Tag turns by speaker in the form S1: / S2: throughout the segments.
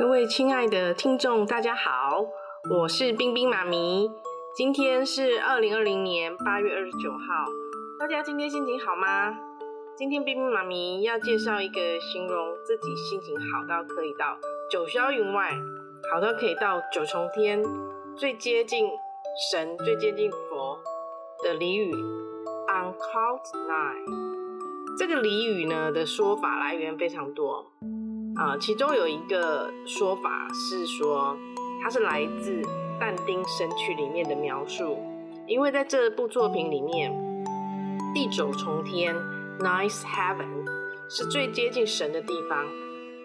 S1: 各位亲爱的听众，大家好，我是冰冰妈咪。今天是二零二零年八月二十九号，大家今天心情好吗？今天冰冰妈咪要介绍一个形容自己心情好到可以到九霄云外，好到可以到九重天，最接近神、最接近佛的俚语：On cloud nine。这个俚语呢的说法来源非常多。啊，其中有一个说法是说，它是来自但丁《神曲》里面的描述，因为在这部作品里面，地九重天 （Nice Heaven） 是最接近神的地方。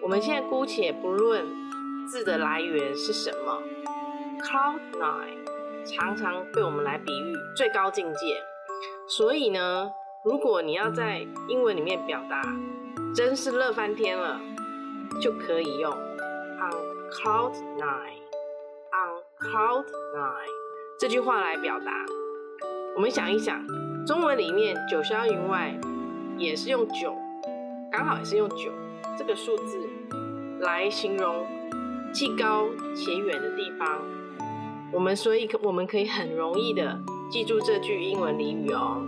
S1: 我们现在姑且不论字的来源是什么，Cloud Nine 常常被我们来比喻最高境界。所以呢，如果你要在英文里面表达，真是乐翻天了。就可以用 on cloud nine，on cloud nine 这句话来表达。我们想一想，中文里面九霄云外也是用九，刚好也是用九这个数字来形容既高且远的地方。我们所以我们可以很容易的记住这句英文俚语哦。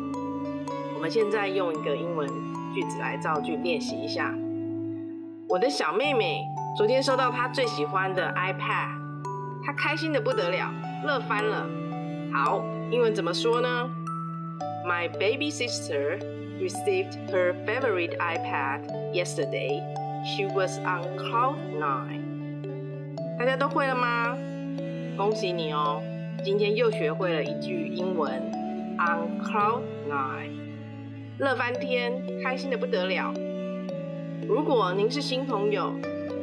S1: 我们现在用一个英文句子来造句练习一下。我的小妹妹昨天收到她最喜欢的 iPad，她开心的不得了，乐翻了。好，英文怎么说呢？My baby sister received her favorite iPad yesterday. She was on cloud nine. 大家都会了吗？恭喜你哦，今天又学会了一句英文，on cloud nine，乐翻天，开心的不得了。如果您是新朋友，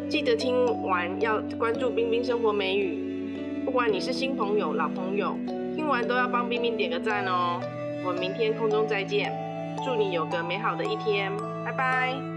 S1: 记得听完要关注冰冰生活美语。不管你是新朋友、老朋友，听完都要帮冰冰点个赞哦。我们明天空中再见，祝你有个美好的一天，拜拜。